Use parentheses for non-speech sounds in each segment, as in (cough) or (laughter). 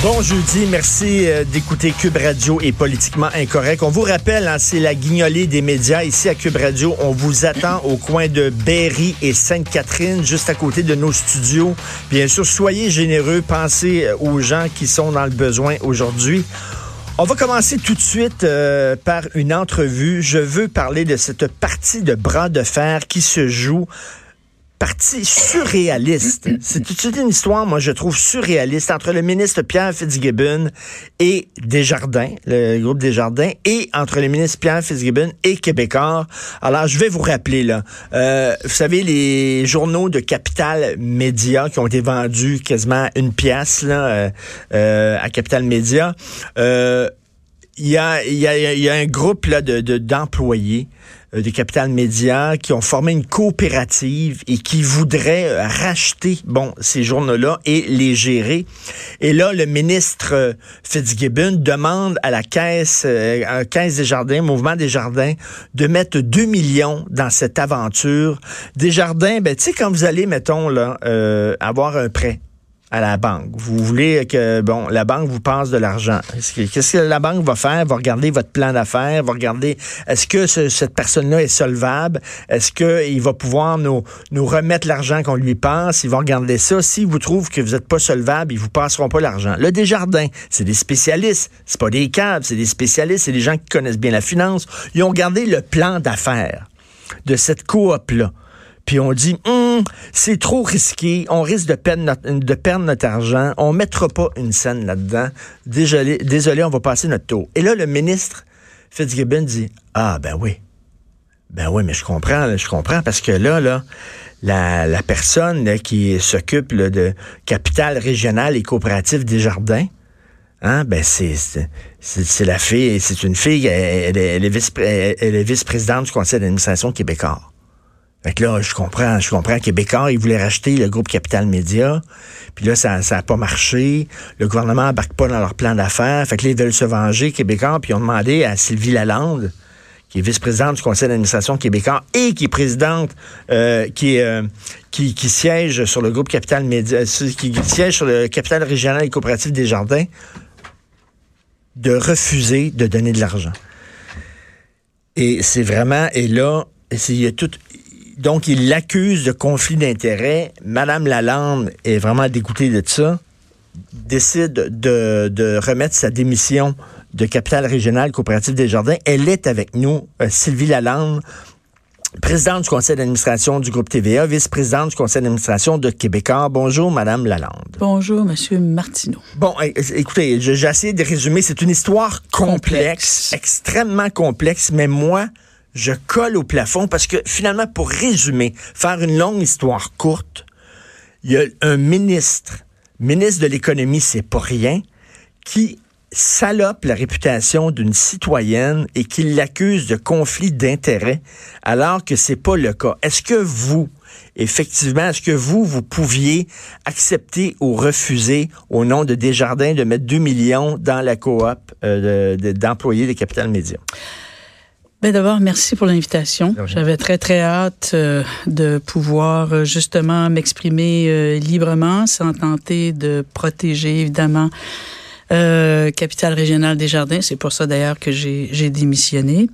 Bon jeudi, merci euh, d'écouter Cube Radio et Politiquement Incorrect. On vous rappelle, hein, c'est la guignolée des médias ici à Cube Radio. On vous attend au coin de Berry et Sainte-Catherine, juste à côté de nos studios. Bien sûr, soyez généreux, pensez euh, aux gens qui sont dans le besoin aujourd'hui. On va commencer tout de suite euh, par une entrevue. Je veux parler de cette partie de bras de fer qui se joue partie surréaliste. C'est une histoire, moi, je trouve surréaliste entre le ministre Pierre Fitzgibbon et Desjardins, le groupe Desjardins, et entre le ministre Pierre Fitzgibbon et Québécois. Alors, je vais vous rappeler, là. Euh, vous savez, les journaux de Capital Média qui ont été vendus quasiment une pièce, là, euh, euh, à Capital Média. Il y, a, un groupe là, de, d'employés des Capital Média qui ont formé une coopérative et qui voudraient euh, racheter bon ces journaux-là et les gérer. Et là, le ministre euh, Fitzgibbon demande à la caisse, à caisse des jardins, mouvement des jardins, de mettre 2 millions dans cette aventure. Des jardins, ben tu sais quand vous allez, mettons là, avoir un prêt à la banque. Vous voulez que la banque vous passe de l'argent. Qu'est-ce que la banque va faire? Va regarder votre plan d'affaires, va regarder est-ce que cette personne-là est solvable? Est-ce qu'il va pouvoir nous, remettre l'argent qu'on lui passe? Ils vont regarder ça. S'ils vous trouvent que vous n'êtes pas solvable, ils vous passeront pas l'argent. Le Desjardins, c'est des spécialistes. C'est pas des cadres, c'est des spécialistes, c'est des gens qui connaissent bien la finance. Ils ont regardé le plan d'affaires de cette coop-là puis on dit hum, c'est trop risqué, on risque de perdre, notre, argent, on mettra pas une scène là-dedans. Désolé, désolé, on va passer notre tour. Et là, le ministre Fitzgibbon dit Ah ben oui. Ben oui, mais je comprends, je comprends, parce que là, la, personne qui s'occupe de capital régional et coopératif des jardins, Hein, ben c'est la fille, c'est une fille, elle est vice-présidente du conseil d'administration québécois. Fait que là, je comprends, je comprends. Québécois, ils voulaient racheter le groupe Capital Média. Puis là, ça n'a pas marché. Le gouvernement n'embarque pas dans leur plan d'affaires. Fait que là, ils veulent se venger, Québécois. Puis ils ont demandé à Sylvie Lalande, qui est vice-présidente du conseil d'administration québécois et qui est présidente, euh, qui, euh, qui, qui, siège sur le groupe Capital Média, euh, qui siège sur le capital régional et coopératif des jardins, de refuser de donner de l'argent. Et c'est vraiment, et là, il y a tout, donc, il l'accuse de conflit d'intérêts. Madame Lalande est vraiment dégoûtée de ça, décide de, remettre sa démission de capital régional coopératif des jardins. Elle est avec nous, euh, Sylvie Lalande, présidente du conseil d'administration du groupe TVA, vice-présidente du conseil d'administration de Québécois. Bonjour, Madame Lalande. Bonjour, Monsieur Martineau. Bon, écoutez, j'ai essayé de résumer. C'est une histoire complexe, extrêmement complexe, mais moi, je colle au plafond parce que finalement, pour résumer, faire une longue histoire courte, il y a un ministre, ministre de l'économie, c'est pas rien, qui salope la réputation d'une citoyenne et qui l'accuse de conflit d'intérêts alors que c'est pas le cas. Est-ce que vous, effectivement, est-ce que vous, vous pouviez accepter ou refuser au nom de Desjardins de mettre 2 millions dans la coop euh, d'employés des Capital Médias? Ben d'abord, merci pour l'invitation. J'avais très très hâte euh, de pouvoir euh, justement m'exprimer euh, librement, sans tenter de protéger évidemment Capitale régionale des Jardins. C'est pour ça d'ailleurs que j'ai démissionné.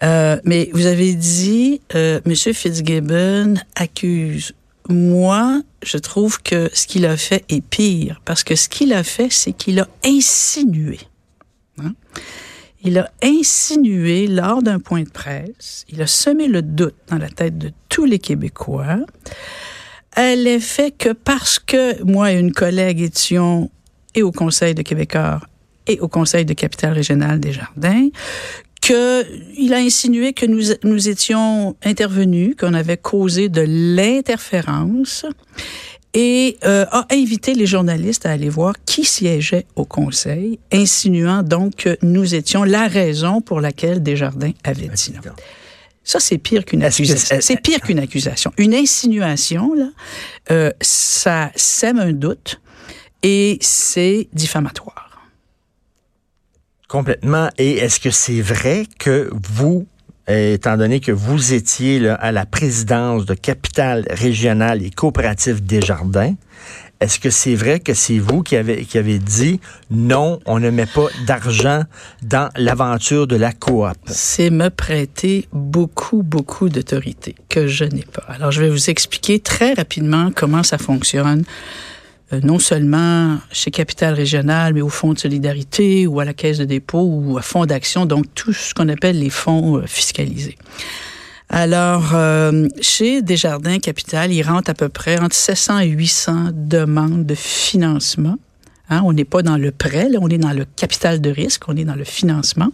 mais vous avez dit, Monsieur Fitzgibbon accuse. Moi, je trouve que ce qu'il a fait est pire parce que ce qu'il a fait, c'est qu'il a insinué. Hein? Il a insinué lors d'un point de presse, il a semé le doute dans la tête de tous les Québécois. À l'effet que parce que moi et une collègue étions et au Conseil de Québécois et au Conseil de Capitale régionale des Jardins, que il a insinué que nous étions intervenus, qu'on avait causé de l'interférence et euh, a invité les journalistes à aller voir qui siégeait au Conseil, insinuant donc que nous étions la raison pour laquelle Desjardins avait dit non. Ça, c'est pire qu'une accusation. C'est pire qu'une accusation. Une insinuation, là, euh, ça sème un doute et c'est diffamatoire. Complètement. Et est-ce que c'est vrai que vous, étant donné que vous étiez à la présidence de Capital régional et coopératif Desjardins, Est-ce que c'est vrai que c'est vous qui avez, qui avez dit non, on ne met pas d'argent dans l'aventure de la coop? C'est me prêter beaucoup, beaucoup d'autorité que je n'ai pas. Alors, je vais vous expliquer très rapidement comment ça fonctionne euh, non seulement chez Capital Régional, mais au Fonds de solidarité ou à la Caisse de dépôt ou à Fonds d'action, donc tout ce qu'on appelle les fonds euh, fiscalisés. Alors, euh, chez Desjardins Capital, il rentre à peu près entre 700 et 800 demandes de financement. Hein, on n'est pas dans le prêt, là, on est dans le capital de risque, on est dans le financement.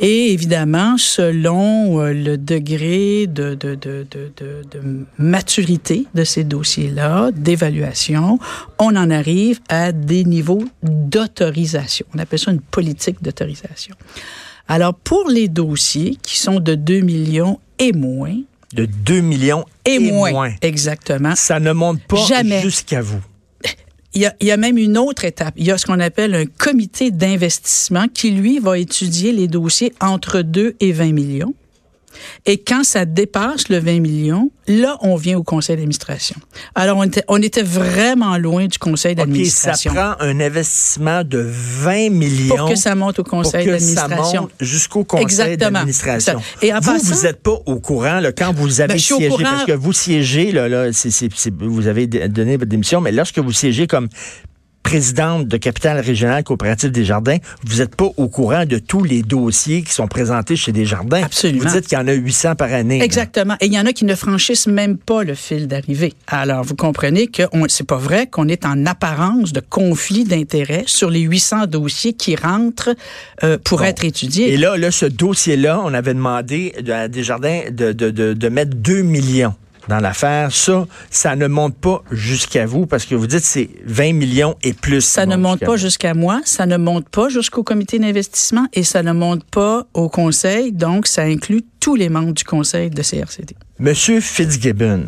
Et évidemment, selon euh, le degré de, de, de, de maturité de ces dossiers-là, d'évaluation, on en arrive à des niveaux d'autorisation. On appelle ça une politique d'autorisation. Alors, pour les dossiers qui sont de 2 millions et moins, de 2 millions et, moins, Exactement. Ça ne monte pas jusqu'à vous. Il y, a, même une autre étape. Il y a ce qu'on appelle un comité d'investissement qui, lui, va étudier les dossiers entre 2 et 20 millions. Et quand ça dépasse le 20 millions, là, on vient au conseil d'administration. Alors, on était, on était vraiment loin du conseil d'administration. ça prend un investissement de 20 millions. Pour que ça monte au conseil d'administration. jusqu'au conseil d'administration. Et vous, vous n'êtes pas au courant là, quand vous avez ben, siégé, parce que vous siégez, là, là vous avez donné votre démission, mais lorsque vous siégez comme présidente de Capital Régional Coopérative des Jardins, vous n'êtes pas au courant de tous les dossiers qui sont présentés chez des jardins. Absolument. Vous dites qu'il y en a 800 par année. Exactement. Et il y en a qui ne franchissent même pas le fil d'arrivée. Alors, vous comprenez que c'est pas vrai qu'on est en apparence de conflit d'intérêts sur les 800 dossiers qui rentrent euh, pour être étudiés. Et là, là ce dossier-là, on avait demandé à Desjardins de, de, de, de mettre 2 millions dans l'affaire. Ça, ça ne monte pas jusqu'à vous parce que vous dites c'est 20 millions et plus. Ça ne monte pas jusqu'à moi, ça ne monte pas jusqu'au comité d'investissement et ça ne monte pas au conseil. Donc, ça inclut tous les membres du conseil de CRCD. Monsieur Fitzgibbon,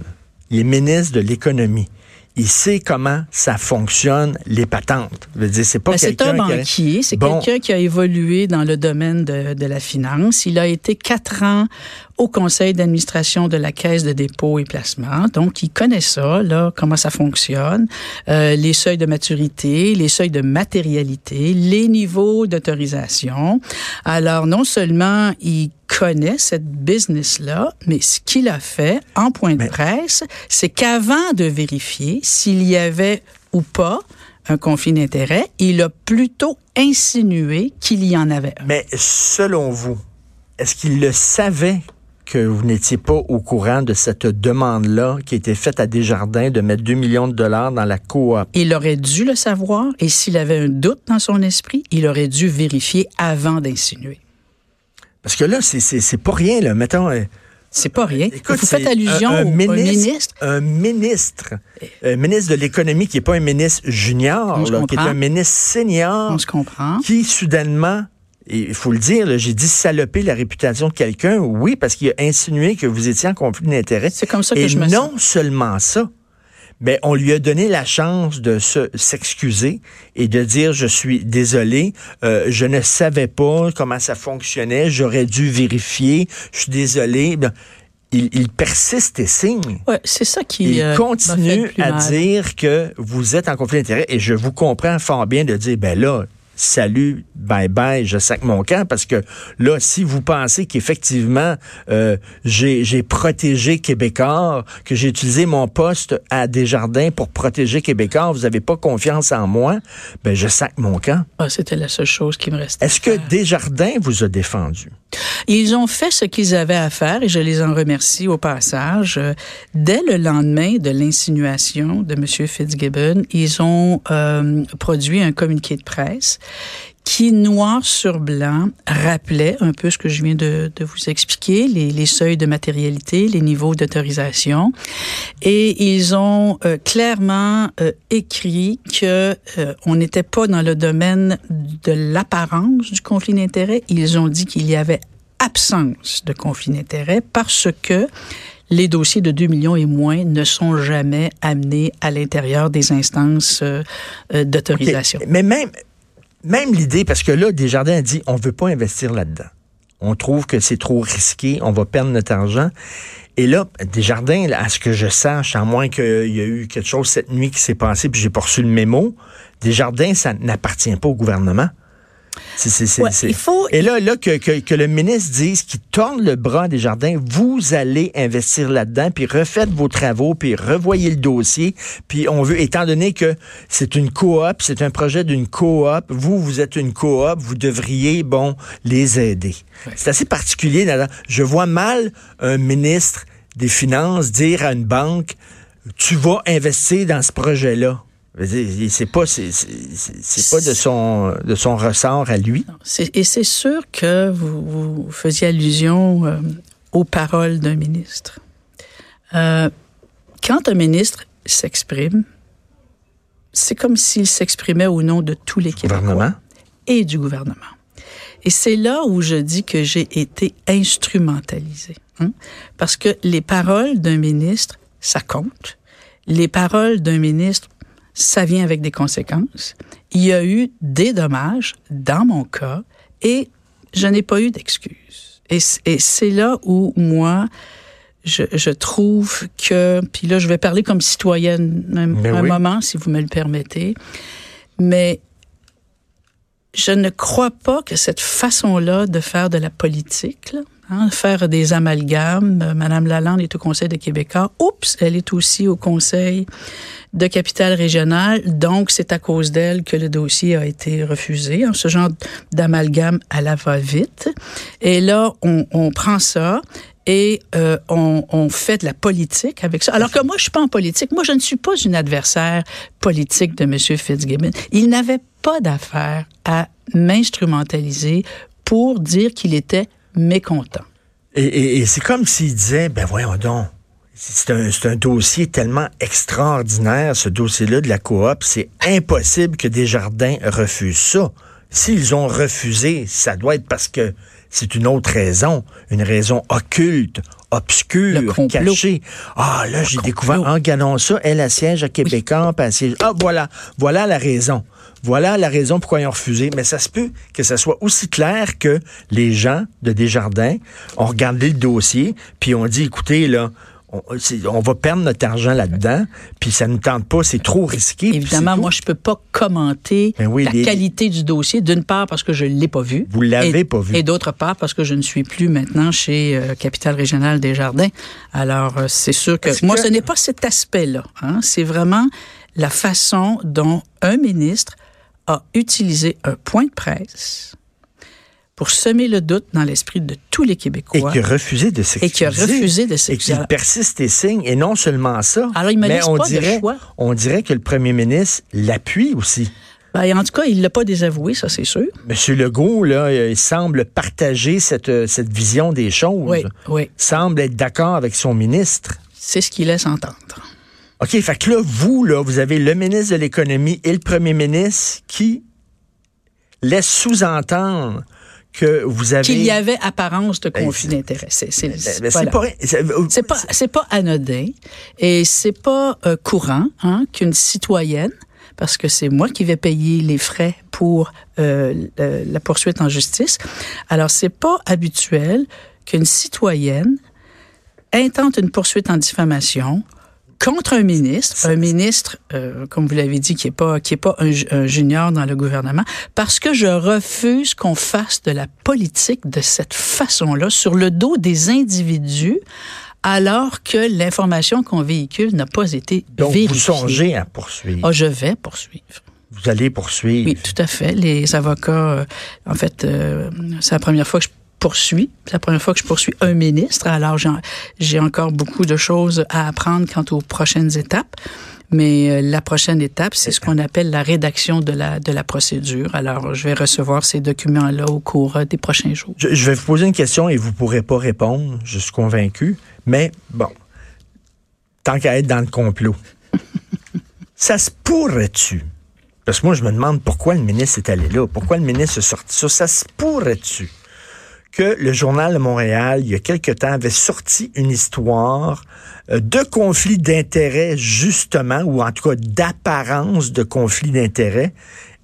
il est ministre de l'économie il sait comment ça fonctionne, les patentes. c'est pas ben, un banquier, c'est quelqu'un qui a évolué dans le domaine de, de, la finance. Il a été quatre ans au conseil d'administration de la Caisse de dépôt et placement. Donc, il connaît ça, là, comment ça fonctionne, euh, les seuils de maturité, les seuils de matérialité, les niveaux d'autorisation. Alors, non seulement il connaît cette business-là, mais ce qu'il a fait en point de presse, c'est qu'avant de vérifier s'il y avait ou pas un conflit d'intérêts, il a plutôt insinué qu'il y en avait un. Mais selon vous, est-ce qu'il le savait que vous n'étiez pas au courant de cette demande-là qui a été faite à Desjardins de mettre 2 millions de dollars dans la coop? Il aurait dû le savoir et s'il avait un doute dans son esprit, il aurait dû vérifier avant d'insinuer. Parce que là, c'est pas rien, là. Mettons. Euh, c'est pas rien. Écoute, Vous faites allusion un, au ministre, Un ministre. Un ministre de l'économie qui n'est pas un ministre junior, qui est un ministre senior. On se comprend. Qui, soudainement, il faut le dire, j'ai dit saloper la réputation de quelqu'un, oui, parce qu'il a insinué que vous étiez en conflit d'intérêts. C'est comme ça que Et je me non seulement ça, mais on lui a donné la chance de s'excuser et de dire je suis désolé, euh, je ne savais pas comment ça fonctionnait, j'aurais dû vérifier, je suis désolé. Ben, il, persiste et signe. Ouais, c'est ça qui Il euh, continue à dire que vous êtes en conflit d'intérêts et je vous comprends fort bien de dire ben là, salut, bye bye, je sac mon camp parce que là, si vous pensez qu'effectivement euh, j'ai protégé Québécois, que j'ai utilisé mon poste à Desjardins pour protéger Québécois, vous n'avez pas confiance en moi, ben je sac mon camp. Ah, C'était la seule chose qui me restait. Est-ce que Desjardins vous a défendu? Ils ont fait ce qu'ils avaient à faire et je les en remercie au passage. Dès le lendemain de l'insinuation de M. Fitzgibbon, ils ont euh, produit un communiqué de presse qui, noir sur blanc, rappelait un peu ce que je viens de, vous expliquer, les, seuils de matérialité, les niveaux d'autorisation. Et ils ont euh, clairement euh, écrit que on n'était pas dans le domaine de l'apparence du conflit d'intérêts. Ils ont dit qu'il y avait absence de conflit d'intérêts parce que les dossiers de 2 millions et moins ne sont jamais amenés à l'intérieur des instances d'autorisation. Mais même, l'idée, parce que là, Desjardins a dit, on veut pas investir là-dedans. on trouve que c'est trop risqué, on va perdre notre argent. Et là, Desjardins, à ce que je sache, à moins qu'il y ait eu quelque chose cette nuit qui s'est passé, puis j'ai reçu le mémo, Desjardins, ça n'appartient pas au gouvernement. Et là, là que, le ministre dise qu'il tourne le bras des jardins, vous allez investir là-dedans, puis refaites vos travaux, puis revoyez le dossier, puis on veut, étant donné que c'est une coop, c'est un projet d'une coop, vous, vous êtes une coop, vous devriez, bon, les aider. C'est assez particulier. Je vois mal un ministre des Finances dire à une banque, tu vas investir dans ce projet-là. C'est pas, c'est pas de son, de son ressort à lui. Et c'est sûr que vous, faisiez allusion euh, aux paroles d'un ministre. Euh, quand un ministre s'exprime, c'est comme s'il s'exprimait au nom de tous les Québécois et du gouvernement. Et c'est là où je dis que j'ai été instrumentalisé. Hein. Parce que les paroles d'un ministre, ça compte. Les paroles d'un ministre ça vient avec des conséquences. Il y a eu des dommages dans mon cas et je n'ai pas eu d'excuses. Et, c'est là où moi, je, trouve que, puis là, je vais parler comme citoyenne un, un moment, si vous me le permettez, mais je ne crois pas que cette façon-là de faire de la politique, hein, faire des amalgames, euh, Madame Lalande est au Conseil des Québécois, oups, elle est aussi au Conseil de capitale régionale, donc c'est à cause d'elle que le dossier a été refusé. Hein, ce genre d'amalgame à la va-vite. Et là, on, prend ça et euh, on, on, fait de la politique avec ça. Alors que moi, je suis pas en politique. Moi, je ne suis pas une adversaire politique de M. Fitzgibbon. Il n'avait pas d'affaire à m'instrumentaliser pour dire qu'il était et, c'est comme s'il disait, ben voyons donc, c'est un, un, dossier tellement extraordinaire, ce dossier-là de la coop, c'est impossible que Desjardins refusent ça. S'ils ont refusé, ça doit être parce que c'est une autre raison, une raison occulte, obscure, cachée. Ah, là, j'ai découvert, en gagnant ça, elle, a siège à Québécois, oui. Ah, voilà, voilà la raison. Voilà la raison pourquoi ils ont refusé. Mais ça se peut que ça soit aussi clair que les gens de Desjardins ont regardé le dossier, puis ont dit, écoutez, là, on, va perdre notre argent là-dedans, puis ça ne nous tente pas, c'est trop risqué. Évidemment, moi, je peux pas commenter ben la qualité du dossier, d'une part parce que je ne l'ai pas vu. Vous l'avez pas vu. Et d'autre part parce que je ne suis plus maintenant chez euh, Capital Régional des Jardins. Alors, euh, c'est sûr que moi, ce n'est pas cet aspect-là. Hein. C'est vraiment la façon dont un ministre a utilisé un point de presse pour semer le doute dans l'esprit de tous les Québécois. Et qui a refusé de s'excuser. Et qui a refusé de s'excuser. Et qui persiste et signe, et non seulement ça. Alors, il mais on pas dirait, de choix. On dirait que le premier ministre l'appuie aussi. Ben, en tout cas, il ne l'a pas désavoué, ça c'est sûr. Monsieur Legault, là, il semble partager cette, cette vision des choses. Oui, oui. Il semble être d'accord avec son ministre. C'est ce qu'il laisse entendre. OK, fait que là, vous, là, vous avez le ministre de l'Économie et le premier ministre qui laissent sous-entendre que vous avez... Qu'il y avait apparence de conflit d'intérêts. C'est pas, c'est pas, anodin et c'est pas euh, courant hein, qu'une citoyenne, parce que c'est moi qui vais payer les frais pour euh, la poursuite en justice. Alors c'est pas habituel qu'une citoyenne intente une poursuite en diffamation contre un ministre, un ministre, euh, comme vous l'avez dit, qui est pas qui est pas un, junior dans le gouvernement, parce que je refuse qu'on fasse de la politique de cette façon-là sur le dos des individus, alors que l'information qu'on véhicule n'a pas été Donc, vérifiée. vous songez à poursuivre. Ah, je vais poursuivre. Vous allez poursuivre. Oui, tout à fait. Les avocats, euh, en fait, euh, c'est la première fois que je poursuis. C'est la première fois que je poursuis un ministre. Alors, j'ai encore beaucoup de choses à apprendre quant aux prochaines étapes. Mais euh, la prochaine étape, c'est ce qu'on appelle la rédaction de la, de la procédure. Alors, je vais recevoir ces documents-là au cours euh, des prochains jours. Je, vais vous poser une question et vous pourrez pas répondre, je suis convaincu. Mais bon, tant qu'à être dans le complot, (laughs) ça se pourrait-tu? Parce que moi, je me demande pourquoi le ministre est allé là, pourquoi le ministre est sorti ça. Ça se pourrait-tu? Que le Journal de Montréal, il y a quelque temps, avait sorti une histoire euh, de conflit d'intérêts, justement, ou en tout cas d'apparence de conflit d'intérêts.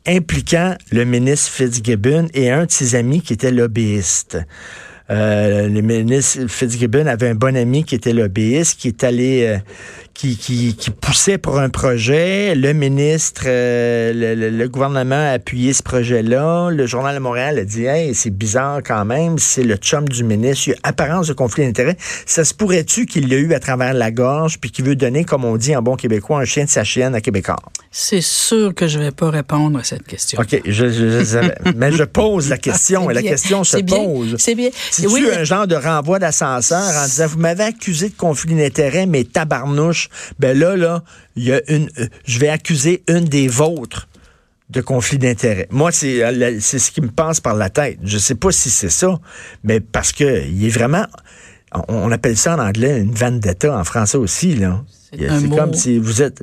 impliquant le ministre Fitzgibbon et un de ses amis qui était lobbyiste. Euh, le ministre Fitzgibbon avait un bon ami qui était lobbyiste, qui est allé, euh, qui, qui, qui, poussait pour un projet. Le ministre, euh, le, gouvernement a appuyé ce projet-là. Le Journal de Montréal a dit, hey, c'est bizarre quand même, c'est le chum du ministre. Il y a apparence de conflit d'intérêts. Ça se pourrait-tu qu'il l'a eu à travers la gorge, puis qu'il veut donner, comme on dit en bon québécois, un chien de sa chienne à Québécois? C'est sûr que je vais pas répondre à cette question. OK, je, je, (laughs) mais je pose la question et la question se pose. C'est bien. C'est oui, un genre de renvoi d'ascenseur en disant, vous m'avez accusé de conflit d'intérêts, mais tabarnouche, ben là, là, il y a une, euh, je vais accuser une des vôtres de conflit d'intérêts. Moi, c'est euh, c'est ce qui me passe par la tête. Je sais pas si c'est ça, mais parce que il est vraiment, on, appelle ça en anglais une vendetta, en français aussi là. C'est comme si vous êtes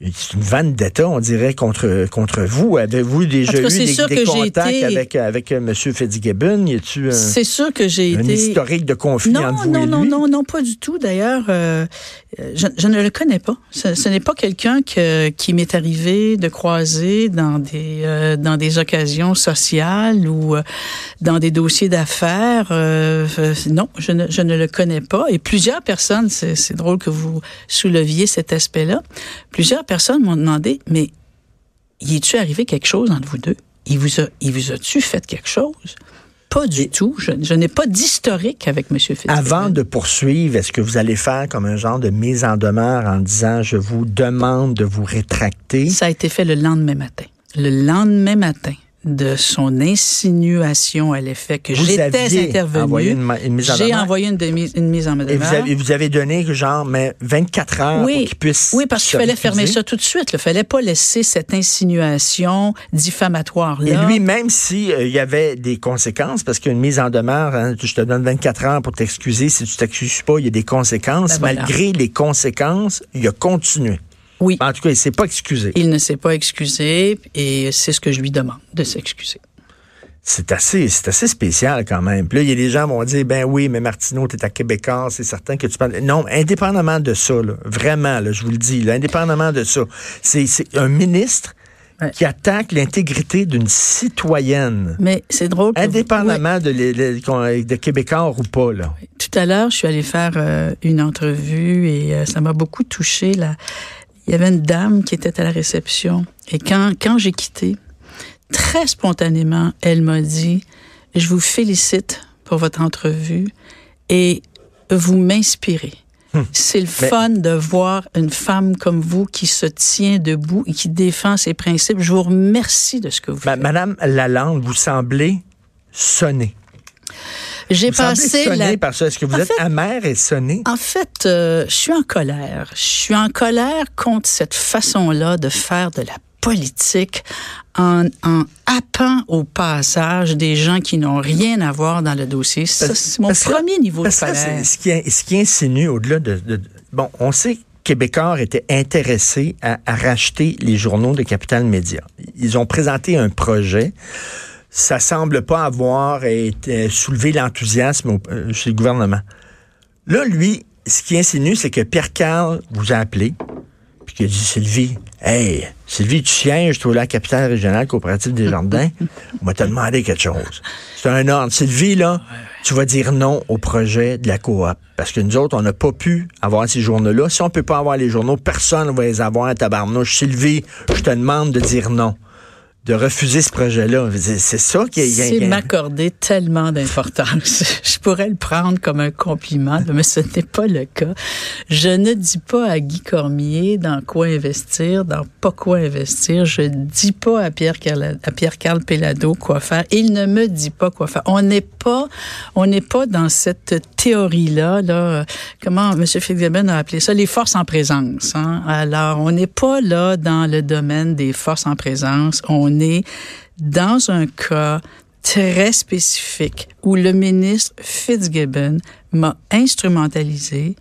c'est une vanne d'État, on dirait, contre, contre vous. Avez-vous déjà eu des, contacts avec, avec euh, M. Fitzgibbon? Y a-tu c'est sûr que j'ai un historique de conflit non, entre vous non, et lui? Non, non, non, pas du tout. D'ailleurs, euh, je, je, ne le connais pas. Ce, ce n'est pas quelqu'un qui m'est arrivé de croiser dans des, euh, dans des occasions sociales ou dans des dossiers d'affaires. non, je ne, je ne le connais pas. Et plusieurs personnes, c'est drôle que vous souleviez cet aspect-là, plusieurs personnes m'ont demandé, mais y est-tu arrivé quelque chose entre vous deux? Il vous a, il vous a-tu fait quelque chose? Pas du tout. Je, n'ai pas d'historique avec M. Fitzgibbon. Avant de poursuivre, est-ce que vous allez faire comme un genre de mise en demeure en disant je vous demande de vous rétracter? Ça a été fait le lendemain matin. Le lendemain matin, de son insinuation à l'effet que j'étais intervenu. J'ai envoyé une, une, mise en demeure. Et vous, avez, donné genre mais 24 heures oui, pour qu'il puisse. Oui, parce qu'il fallait fermer ça tout de suite. Il fallait pas laisser cette insinuation diffamatoire là. Et lui, même s'il euh, y avait des conséquences, parce qu'une mise en demeure, hein, je te donne 24 heures pour t'excuser. Si tu t'excuses pas, il y a des conséquences. Ben Malgré les conséquences, il a continué. Oui. En tout cas, il ne s'est pas excusé. Il ne s'est pas excusé et c'est ce que je lui demande, de s'excuser. C'est assez, c'est assez spécial quand même. Puis là, il y a des gens qui vont dire, ben oui, mais Martineau, tu es à Québécois, c'est certain que tu parles. Non, indépendamment de ça, vraiment, là, je vous le dis, indépendamment de ça, c'est un ministre qui attaque l'intégrité d'une citoyenne. Mais c'est drôle. Indépendamment de, de, Québécois ou pas. Là. Tout à l'heure, je suis allée faire euh, une entrevue et euh, ça m'a beaucoup touché. Là il y avait une dame qui était à la réception. Et quand, quand j'ai quitté, très spontanément, elle m'a dit, je vous félicite pour votre entrevue et vous m'inspirez. Hum. C'est le fun de voir une femme comme vous qui se tient debout et qui défend ses principes. Je vous remercie de ce que vous faites. Madame Lalande, vous semblez sonner. J'ai passé la... parce Est-ce que vous êtes amère et sonné? En fait, euh, je suis en colère. Je suis en colère contre cette façon-là de faire de la politique en, en happant au passage des gens qui n'ont rien à voir dans le dossier. Ça, c'est mon premier niveau de colère. ce, qui, ce qui insinue au-delà de, de, Bon, on sait Québécois était intéressé à, à racheter les journaux de Capital Média. Ils ont présenté un projet ça semble pas avoir été, soulevé l'enthousiasme euh, chez le gouvernement. Là, lui, ce qui insinue, c'est que Pierre Carl vous a appelé, puis qu'il a dit Sylvie, hey, Sylvie, tu sièges, toi, la capitale régionale coopérative des jardins, (laughs) on va te demander quelque chose. C'est un ordre. Sylvie, là, tu vas dire non au projet de la coop. Parce que nous autres, on n'a pas pu avoir ces journaux-là. Si on peut pas avoir les journaux, personne ne va les avoir à tabarnouche. Sylvie, je te demande de dire non de refuser ce projet-là. C'est ça qui est... C'est m'accorder tellement d'importance. (laughs) Je pourrais le prendre comme un compliment, mais ce n'est pas le cas. Je ne dis pas à Guy Cormier dans quoi investir, dans pas quoi investir. Je dis pas à Pierre à Pierre Carl Pelado quoi faire. Il ne me dit pas quoi faire. On n'est pas, on n'est pas dans cette théorie-là, là. Comment M. Fitzgibbon a appelé ça? Les forces en présence. Hein? Alors, on n'est pas là dans le domaine des forces en présence. Dans un cas très spécifique où le ministre Fitzgibbon m'a instrumentalisé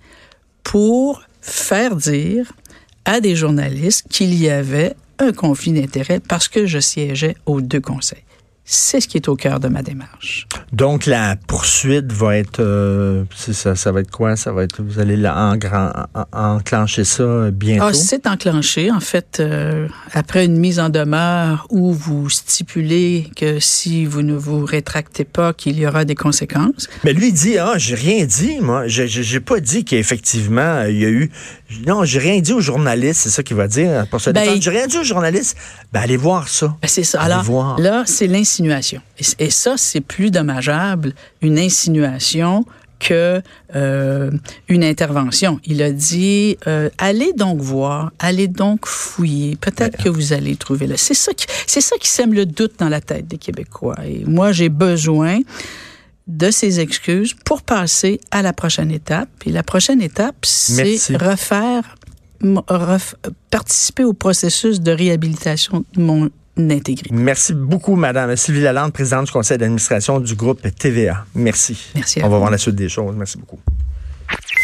pour faire dire à des journalistes qu'il y avait un conflit d'intérêts parce que je siégeais aux deux conseils. C'est ce qui est au cœur de ma démarche. Donc la poursuite va être, euh, ça, ça va être quoi? Ça va être, vous allez en, enclencher ça bientôt? Ah, c'est enclenché en fait euh, après une mise en demeure où vous stipulez que si vous ne vous rétractez pas, qu'il y aura des conséquences. Mais lui dit ah j'ai rien dit moi, j'ai pas dit qu'effectivement il y a eu, non j'ai rien dit aux journalistes, c'est ça qu'il va dire pour se ben, J'ai rien dit aux journalistes. Ben allez voir ça. Ben, c'est ça. Alors là c'est l'incident insinuation. Et, ça, c'est plus dommageable, une insinuation que euh, une intervention. Il a dit euh, allez donc voir, allez donc fouiller. Peut-être que vous allez trouver là. C'est ça qui c'est ça qui sème le doute dans la tête des Québécois. Et moi, j'ai besoin de ces excuses pour passer à la prochaine étape. Et la prochaine étape, c'est refaire, participer au processus de réhabilitation de mon Merci beaucoup, Madame Sylvie Lalande, présidente du conseil d'administration du groupe TVA. Merci. Merci. On va voir la suite des choses. Merci beaucoup.